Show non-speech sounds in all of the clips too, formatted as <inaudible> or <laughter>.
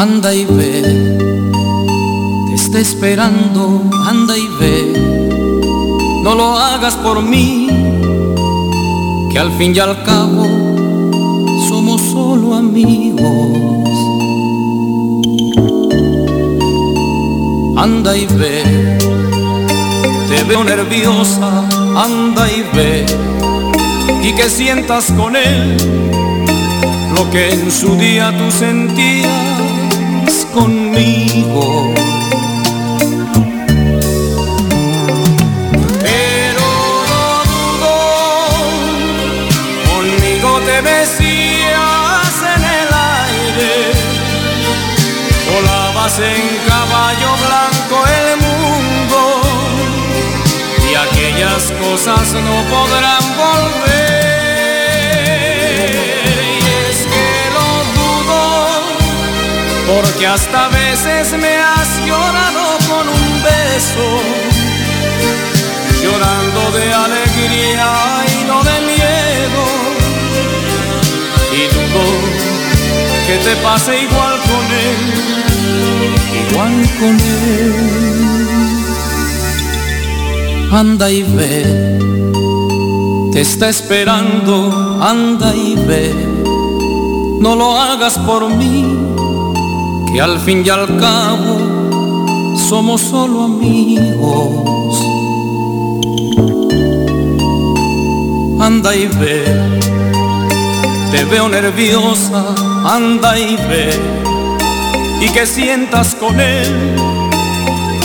anda y ve, te está esperando, anda y ve, no lo hagas por mí, que al fin y al cabo somos solo amigos. Anda y ve, te veo nerviosa, anda y ve, y que sientas con él lo que en su día tú sentías conmigo. Pero no dudo, conmigo te besías en el aire, volabas en caballo blanco el mundo y aquellas cosas no podrán volver. Porque hasta veces me has llorado con un beso, llorando de alegría y no de miedo. Y dudo que te pase igual con él, igual con él. Anda y ve, te está esperando, anda y ve, no lo hagas por mí que al fin y al cabo somos solo amigos. Anda y ve, te veo nerviosa, anda y ve, y que sientas con él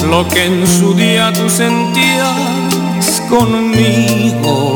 lo que en su día tú sentías conmigo.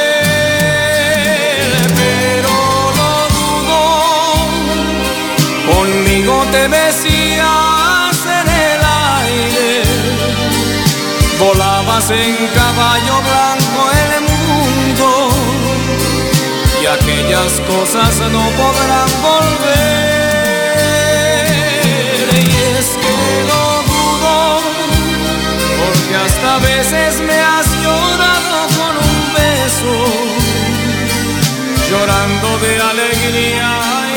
Besías en el aire, volabas en caballo blanco el mundo y aquellas cosas no podrán volver. Y es que lo dudo, porque hasta veces me has llorado con un beso, llorando de alegría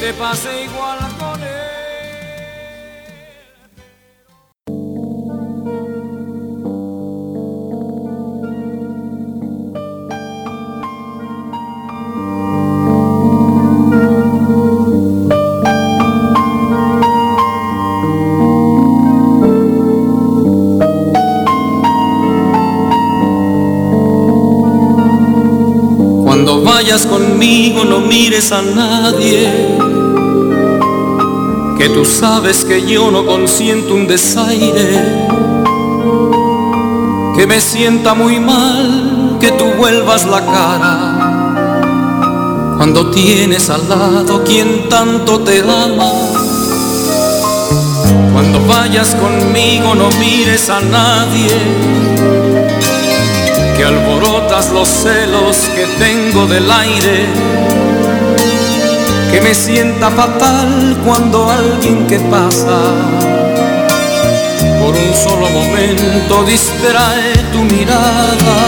te pase igual con él. Cuando vayas conmigo no mires a nadie, que tú sabes que yo no consiento un desaire, que me sienta muy mal que tú vuelvas la cara. Cuando tienes al lado quien tanto te ama, cuando vayas conmigo no mires a nadie que alborotas los celos que tengo del aire, que me sienta fatal cuando alguien que pasa por un solo momento distrae tu mirada.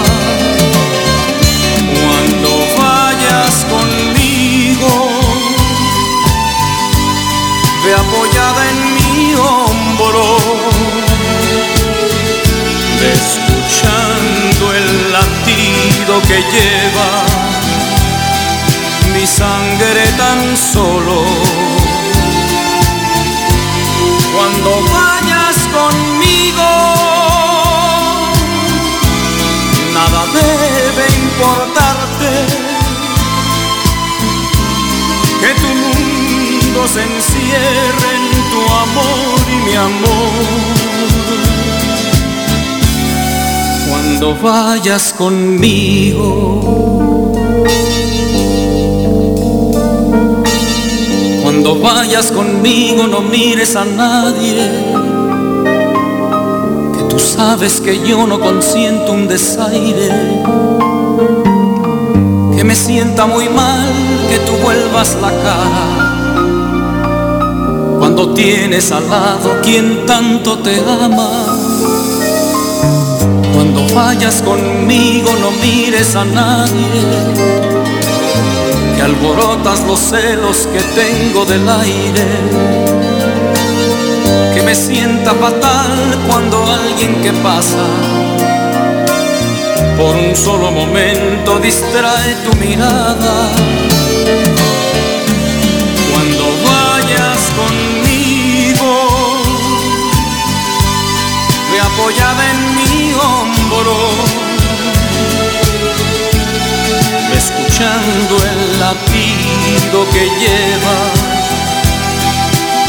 Cuando vayas conmigo, ve apoyada amor. Cuando vayas conmigo, cuando vayas conmigo no mires a nadie, que tú sabes que yo no consiento un desaire, que me sienta muy mal que tú vuelvas la cara cuando tienes al lado quien tanto te ama. Cuando vayas conmigo no mires a nadie, que alborotas los celos que tengo del aire. Que me sienta fatal cuando alguien que pasa por un solo momento distrae tu mirada escuchando el latido que lleva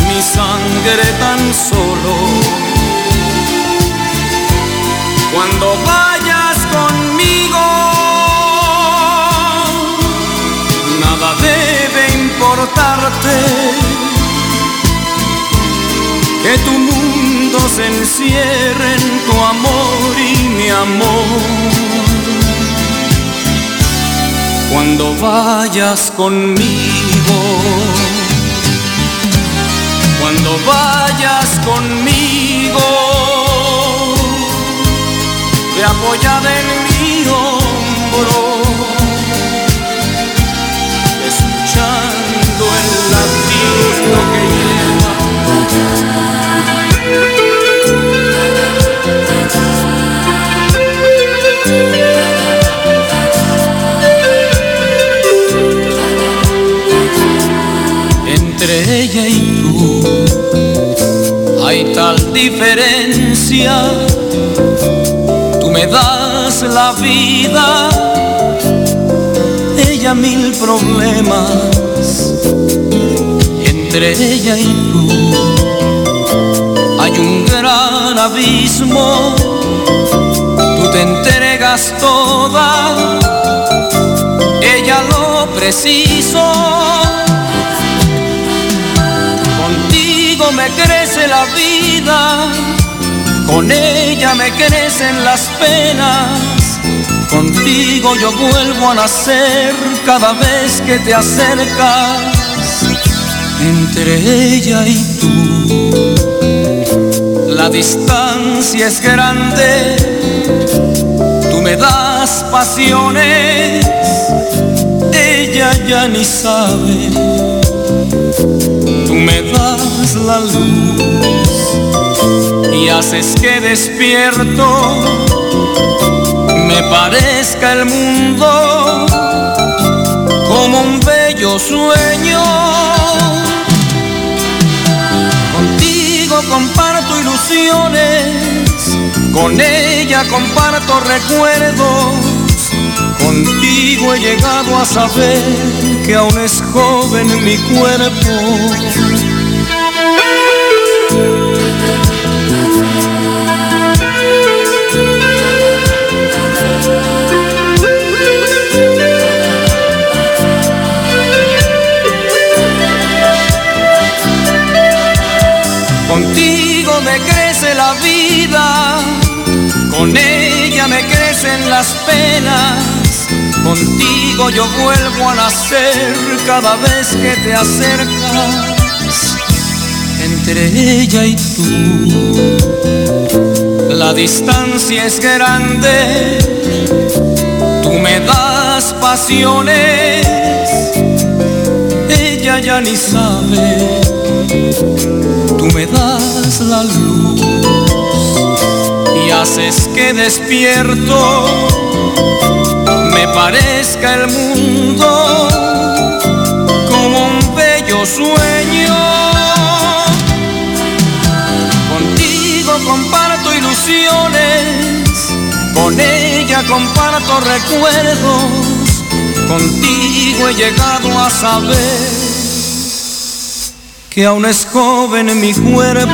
mi sangre tan solo. Cuando vayas conmigo, nada debe importarte que tu mundo se encierre en tu amor y mi amor. Cuando vayas conmigo, cuando vayas conmigo, te apoyada en mi Tú me das la vida, ella mil problemas. Entre ella y tú hay un gran abismo. Tú te entregas toda, ella lo preciso me crece la vida, con ella me crecen las penas. Contigo yo vuelvo a nacer cada vez que te acercas entre ella y tú. La distancia es grande, tú me das pasiones, ella ya ni sabe Tú me das la luz y haces que despierto me parezca el mundo como un bello sueño. Contigo comparto ilusiones, con ella comparto recuerdos Contigo he llegado a saber que aún es joven mi cuerpo. Contigo yo vuelvo a nacer cada vez que te acercas. Entre ella y tú. La distancia es grande, tú me das pasiones, ella ya ni sabe, tú me das la luz haces que despierto. Me parezca el mundo como un bello sueño. Contigo comparto ilusiones, con ella comparto recuerdos, contigo he llegado a saber que aún es joven mi cuerpo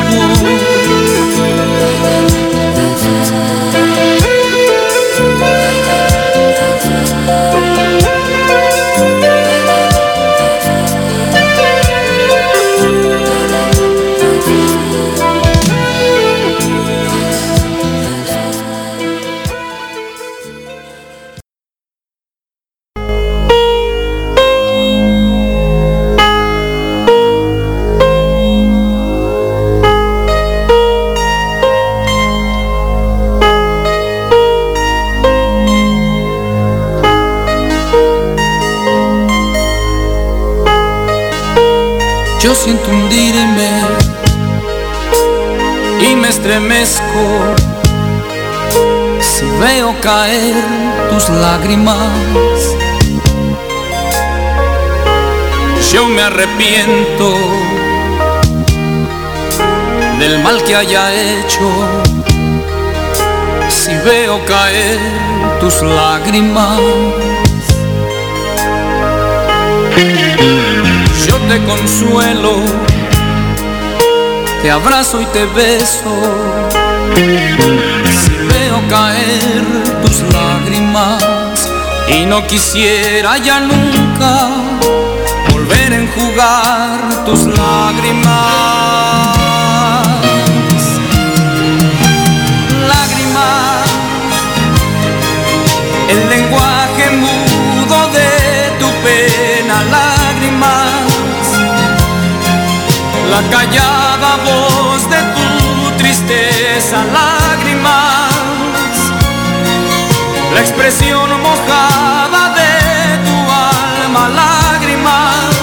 caer tus lágrimas. Yo me arrepiento del mal que haya hecho si veo caer tus lágrimas. Yo te consuelo, te abrazo y te beso. Caer tus lágrimas y no quisiera ya nunca volver a enjugar tus lágrimas. el lenguaje mudo de tu pena, lágrimas, la callada voz expresión mojada de tu alma, lágrimas,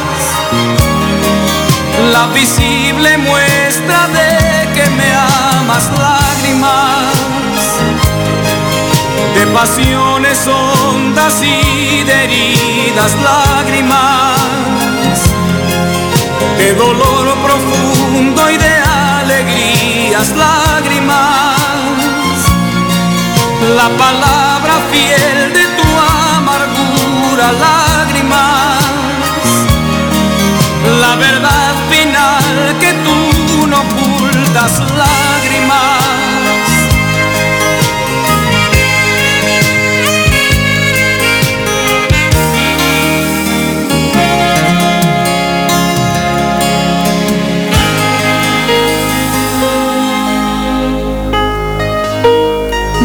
la visible muestra de que me amas, lágrimas. De pasiones hondas y de heridas lágrimas, de dolor profundo y de alegrías lágrimas, la palabra fiel de tu amargura lágrimas, la verdad final que tú no ocultas lágrimas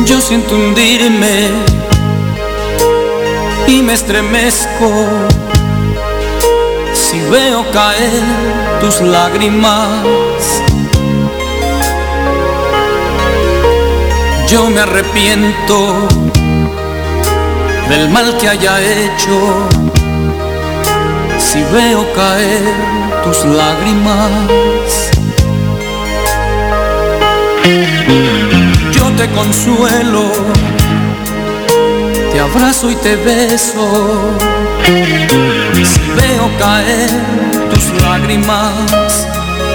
Yo siento hundirme y me estremezco si veo caer tus lágrimas. Yo me arrepiento del mal que haya hecho si veo caer tus lágrimas te consuelo, te abrazo y te beso. Si veo caer tus lágrimas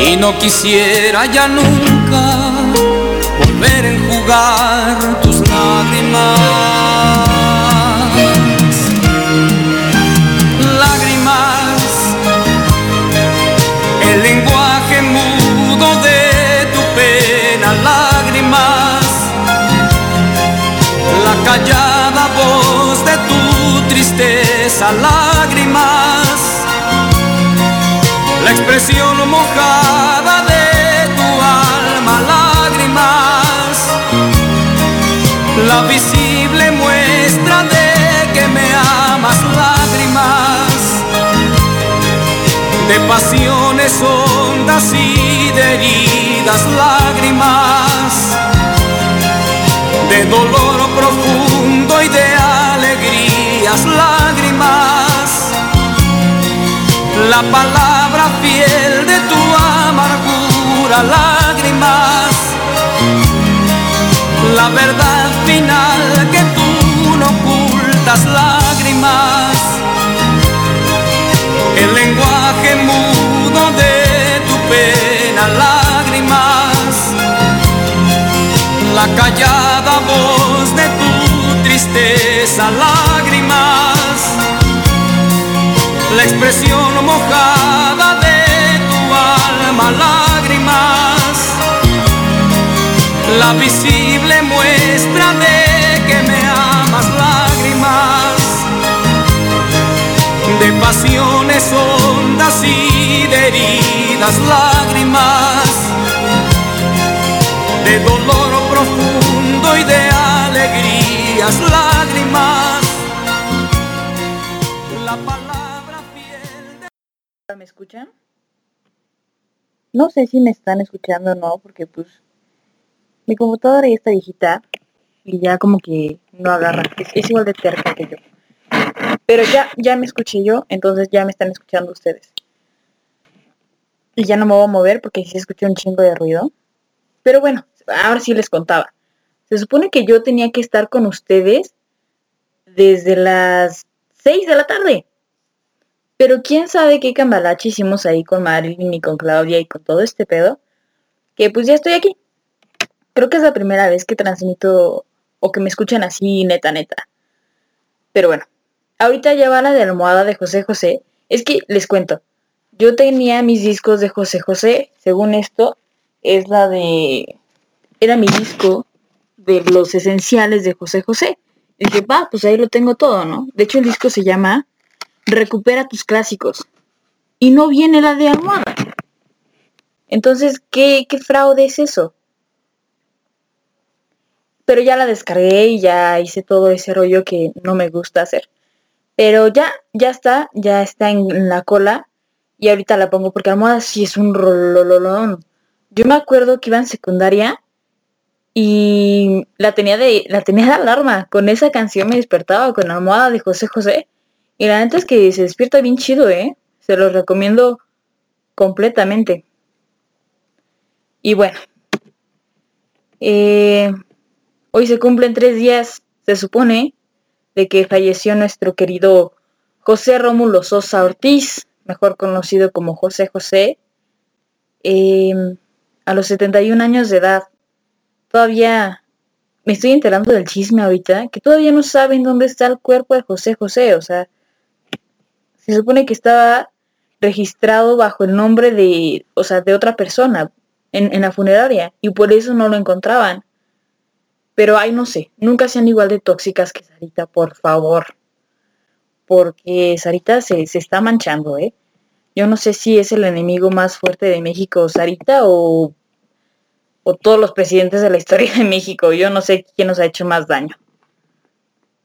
y no quisiera ya nunca volver a enjugar tus lágrimas. Callada voz de tu tristeza, lágrimas, la expresión mojada de tu alma, lágrimas, la visible muestra de que me amas, lágrimas, de pasiones hondas y de heridas, lágrimas La palabra fiel de tu amargura, lágrimas. La verdad final que tú no ocultas, lágrimas. El lenguaje mudo de tu pena, lágrimas la callada voz de tu tristeza, lágrimas, la expresión mojada de tu alma, lágrimas, la visible muestra de que me amas, lágrimas, de pasiones hondas y de heridas, lágrimas. De dolor profundo y de alegrías, lágrimas. Escuchan? No sé si me están escuchando o no, porque pues mi computadora ya está viejita y ya como que no agarra, es, igual de terca que yo. Pero ya, ya me escuché yo, entonces ya me están escuchando ustedes. Y ya no me voy a mover porque se escuchó un chingo de ruido. Pero bueno, ahora sí les contaba. Se supone que yo tenía que estar con ustedes desde las 6 de la tarde. Pero quién sabe qué cambalache hicimos ahí con Marilyn y con Claudia y con todo este pedo. Que pues ya estoy aquí. Creo que es la primera vez que transmito o que me escuchan así neta neta. Pero bueno, ahorita ya va la de almohada de José José. Es que les cuento. Yo tenía mis discos de José José. Según esto, es la de... Era mi disco de los esenciales de José José. Y dije, va, pues ahí lo tengo todo, ¿no? De hecho, el disco se llama recupera tus clásicos. Y no viene la de almohada. Entonces, ¿qué, qué fraude es eso? Pero ya la descargué y ya hice todo ese rollo que no me gusta hacer. Pero ya, ya está, ya está en la cola. Y ahorita la pongo porque almohada sí es un rolololón. Yo me acuerdo que iba en secundaria y la tenía de, la tenía de alarma. Con esa canción me despertaba con la almohada de José José. Y la neta es que se despierta bien chido, ¿eh? Se los recomiendo completamente. Y bueno. Eh, hoy se cumplen tres días, se supone, de que falleció nuestro querido José Rómulo Sosa Ortiz, mejor conocido como José José, em, a los 71 años de edad. Todavía me estoy enterando del chisme ahorita, que todavía no saben dónde está el cuerpo de José José, o sea, se supone que estaba registrado bajo el nombre de, o sea, de otra persona en, la funeraria y por eso no lo encontraban. Pero ay, no sé, nunca sean igual de tóxicas que Sarita, por favor. Porque Sarita se, se está manchando, ¿eh? Yo no sé si es el enemigo más fuerte de México, Sarita, o, o todos los presidentes de la historia de México. Yo no sé quién nos ha hecho más daño.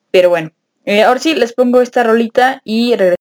Pero bueno, eh, ahora sí les pongo esta rolita y regreso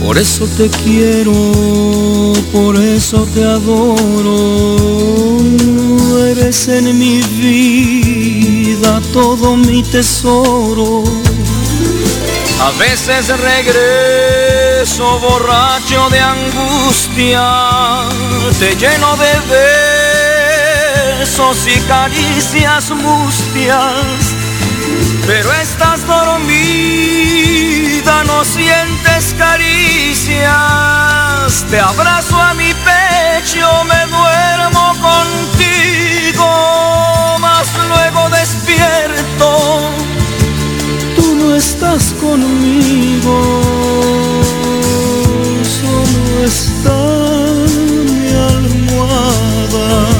Por eso te quiero, por eso te adoro eres en mi vida todo mi tesoro. A veces regreso borracho de angustia, te lleno de besos y caricias mustias, pero estás dormida, no sientes caricias, te abrazo a mi pecho, me duermo contigo. Más luego despierto, tú no estás conmigo, solo está mi almohada.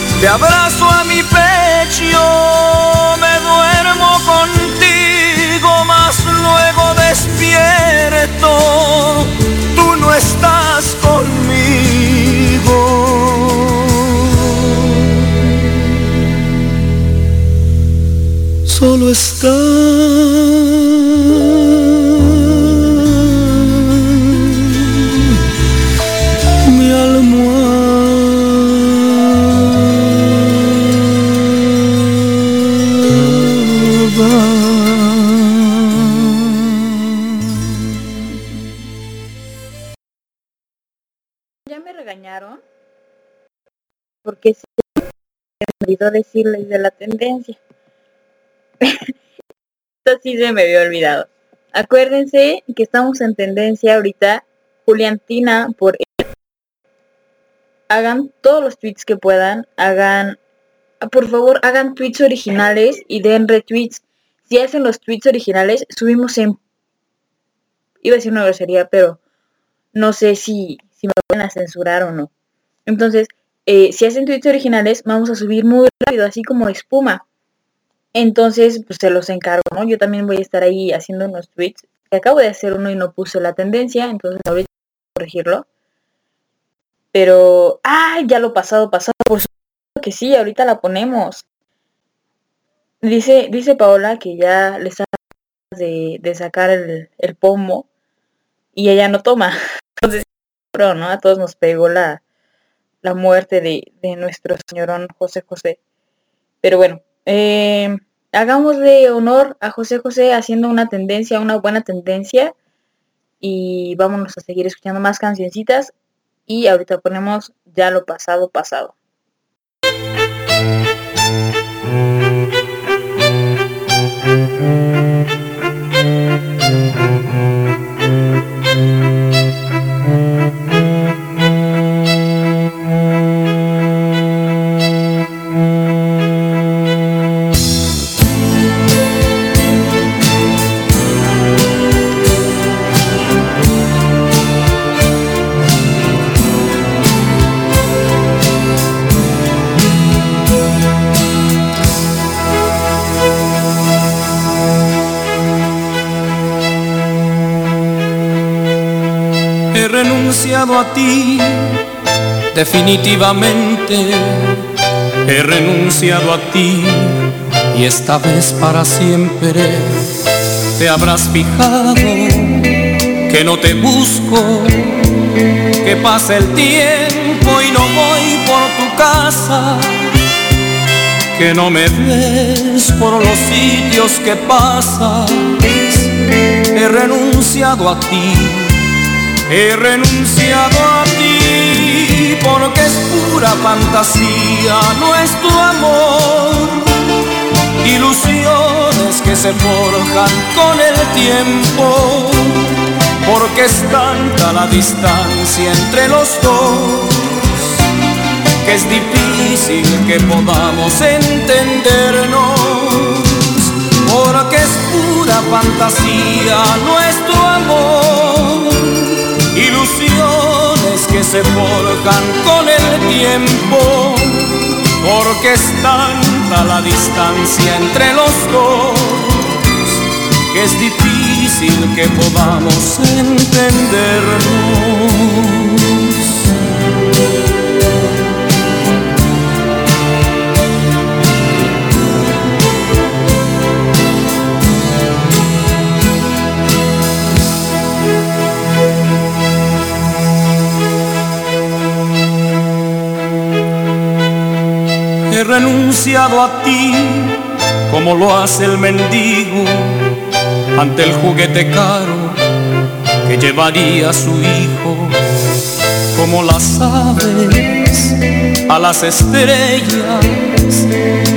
Te abrazo a mi pecho, me duermo contigo, más luego despierto, tú no estás conmigo. Solo está me regañaron porque se me olvidó decirles de la tendencia. <laughs> Esto sí se me había olvidado. Acuérdense que estamos en tendencia ahorita. Juliantina por hagan todos los tweets que puedan, hagan por favor hagan tweets originales y den retweets. Si hacen los tweets originales, subimos en iba a decir una grosería, pero no sé si, si me van a censurar o no. Entonces, eh, si hacen tweets originales, vamos a subir muy rápido, así como espuma. Entonces, pues se los encargo, ¿no? Yo también voy a estar ahí haciendo unos tweets. Acabo de hacer uno y no puse la tendencia, entonces ahorita voy a corregirlo. Pero, ¡ay! Ya lo pasado, pasado. Por supuesto que sí, ahorita la ponemos. Dice, dice Paola que ya le está de, de sacar el, el pomo y ella no toma. <laughs> Entonces, ¿no? A todos nos pegó la, la muerte de, de nuestro señorón José José. Pero bueno, eh, hagámosle honor a José José haciendo una tendencia, una buena tendencia. Y vámonos a seguir escuchando más cancioncitas. Y ahorita ponemos ya lo pasado, pasado. Ti, definitivamente. He renunciado a ti y esta vez para siempre. Te habrás fijado que no te busco, que pasa el tiempo y no voy por tu casa. Que no me ves por los sitios que pasas. He renunciado a ti He renunciado a ti porque es pura fantasía nuestro amor. Ilusiones que se forjan con el tiempo, porque es tanta la distancia entre los dos que es difícil que podamos entendernos, porque es pura fantasía nuestro se forjan con el tiempo, porque es tanta la distancia entre los dos que es difícil que podamos entendernos. Renunciado a ti como lo hace el mendigo ante el juguete caro que llevaría su hijo, como las aves a las estrellas,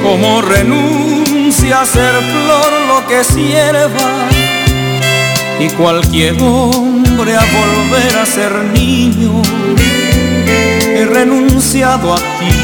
como renuncia a ser flor lo que sierva y cualquier hombre a volver a ser niño. He renunciado a ti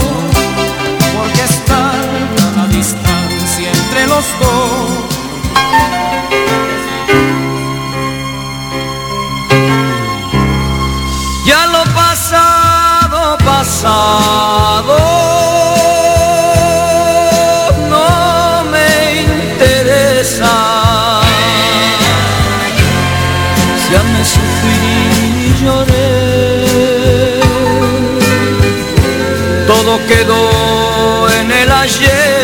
Ya lo pasado, pasado, no me interesa. Ya me sufrí y lloré, todo quedó en el ayer,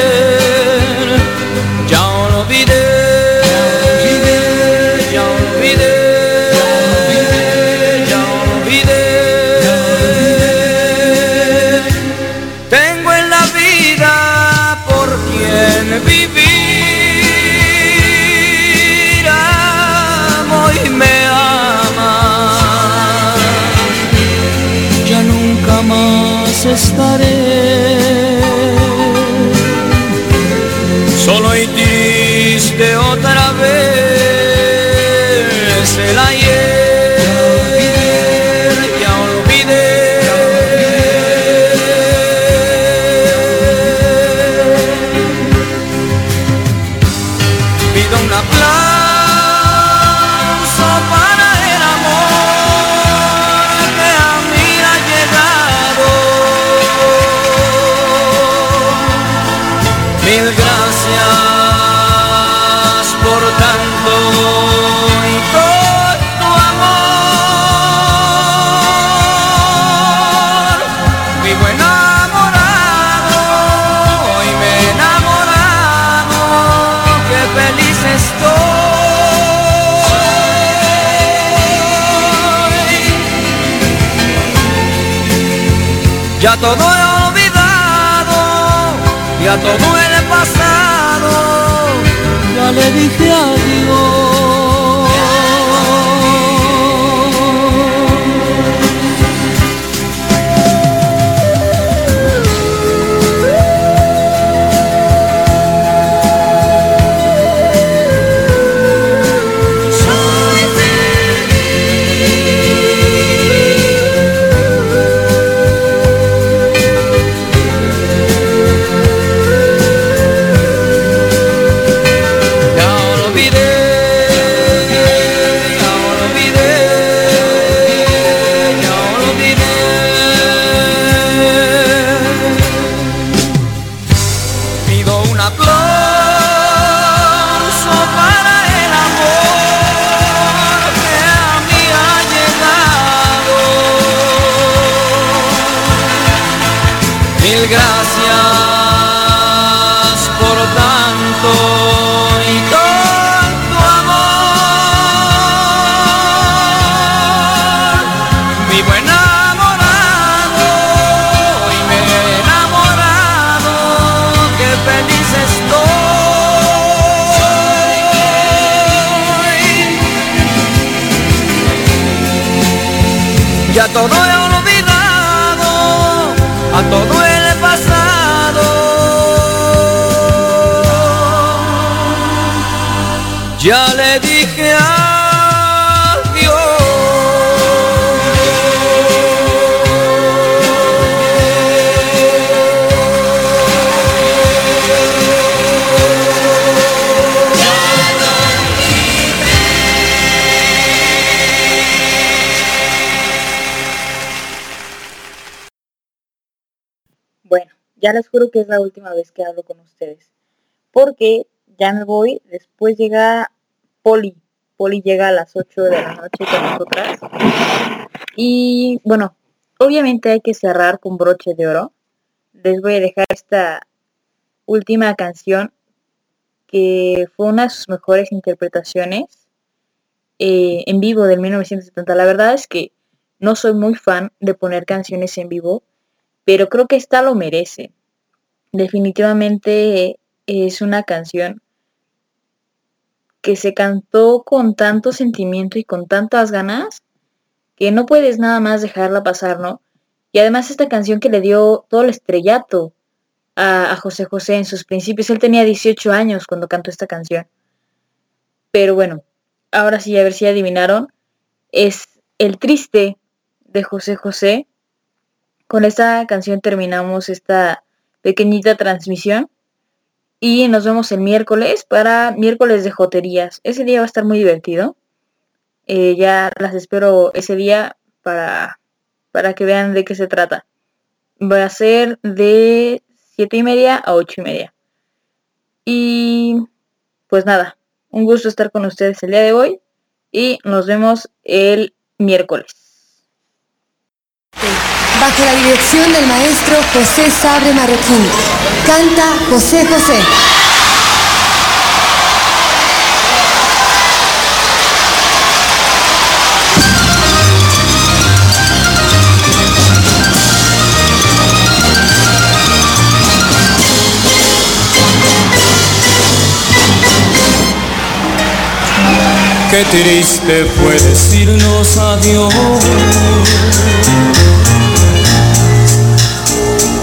Ya todo he olvidado, ya todo he pasado, ya le dije adiós. Todo ya les juro que es la última vez que hablo con ustedes. Porque ya me voy, después llega Poli. Poli llega a las 8 de la noche con nosotras. Y bueno, obviamente hay que cerrar con broche de oro. Les voy a dejar esta última canción que fue una de sus mejores interpretaciones eh, en vivo del 1970. La verdad es que no soy muy fan de poner canciones en vivo, pero creo que esta lo merece. Definitivamente es una canción que se cantó con tanto sentimiento y con tantas ganas que no puedes nada más dejarla pasar, ¿no? Y además esta canción que le dio todo el estrellato a, José José en sus principios. Él tenía 18 años cuando cantó esta canción. Pero bueno, ahora sí, a ver si adivinaron. Es El Triste de José José. Con esta canción terminamos esta pequeñita transmisión. Y nos vemos el miércoles para miércoles de joterías. Ese día va a estar muy divertido. Eh, ya las espero ese día para, para que vean de qué se trata. Va a ser de 7 y media a 8 y media. Y pues nada, un gusto estar con ustedes el día de hoy y nos vemos el miércoles. Bajo la dirección del maestro José Sabre Marroquín. Canta José José. Qué triste fue decirnos adiós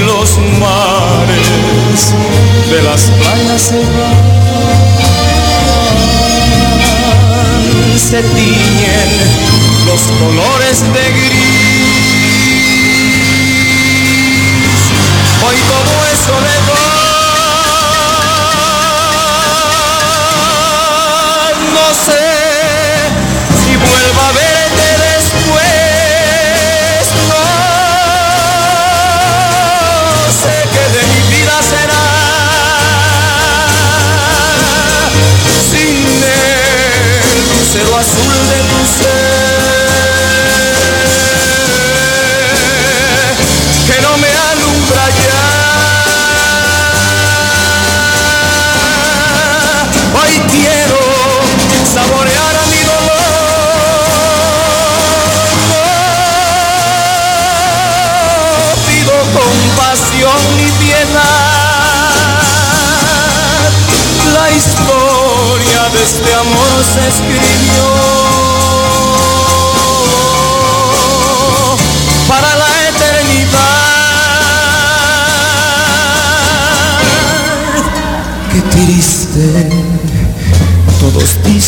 Los mares de las playas se van, se tiñen los colores de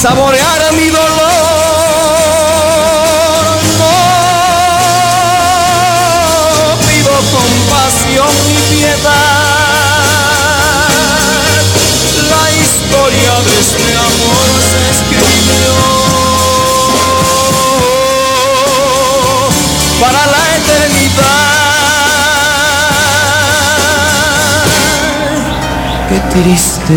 saborear mi dolor. Pido compasión ni piedad. La historia de este amor se escribió para la eternidad. Qué triste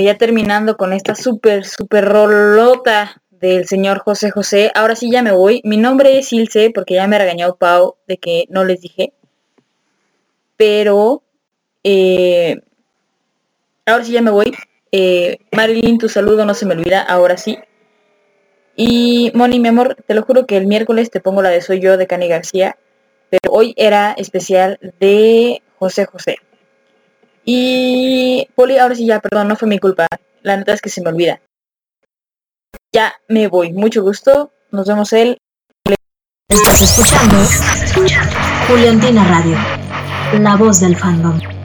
Ya terminando con esta súper, súper rolota del señor José José. Ahora sí ya me voy. Mi nombre es Ilse porque ya me regañó Pau de que no les dije. Pero eh, ahora sí ya me voy. Eh, Marilyn, tu saludo no se me olvida, ahora sí. Y Moni, mi amor, te lo juro que el miércoles te pongo la de Soy yo de Cani García. Pero hoy era especial de José José. Y Poli, ahora sí ya, perdón, no fue mi culpa. La neta es que se me olvida. Ya me voy. Mucho gusto. Nos vemos el... Estás escuchando Juliantina Radio, la voz del fandom.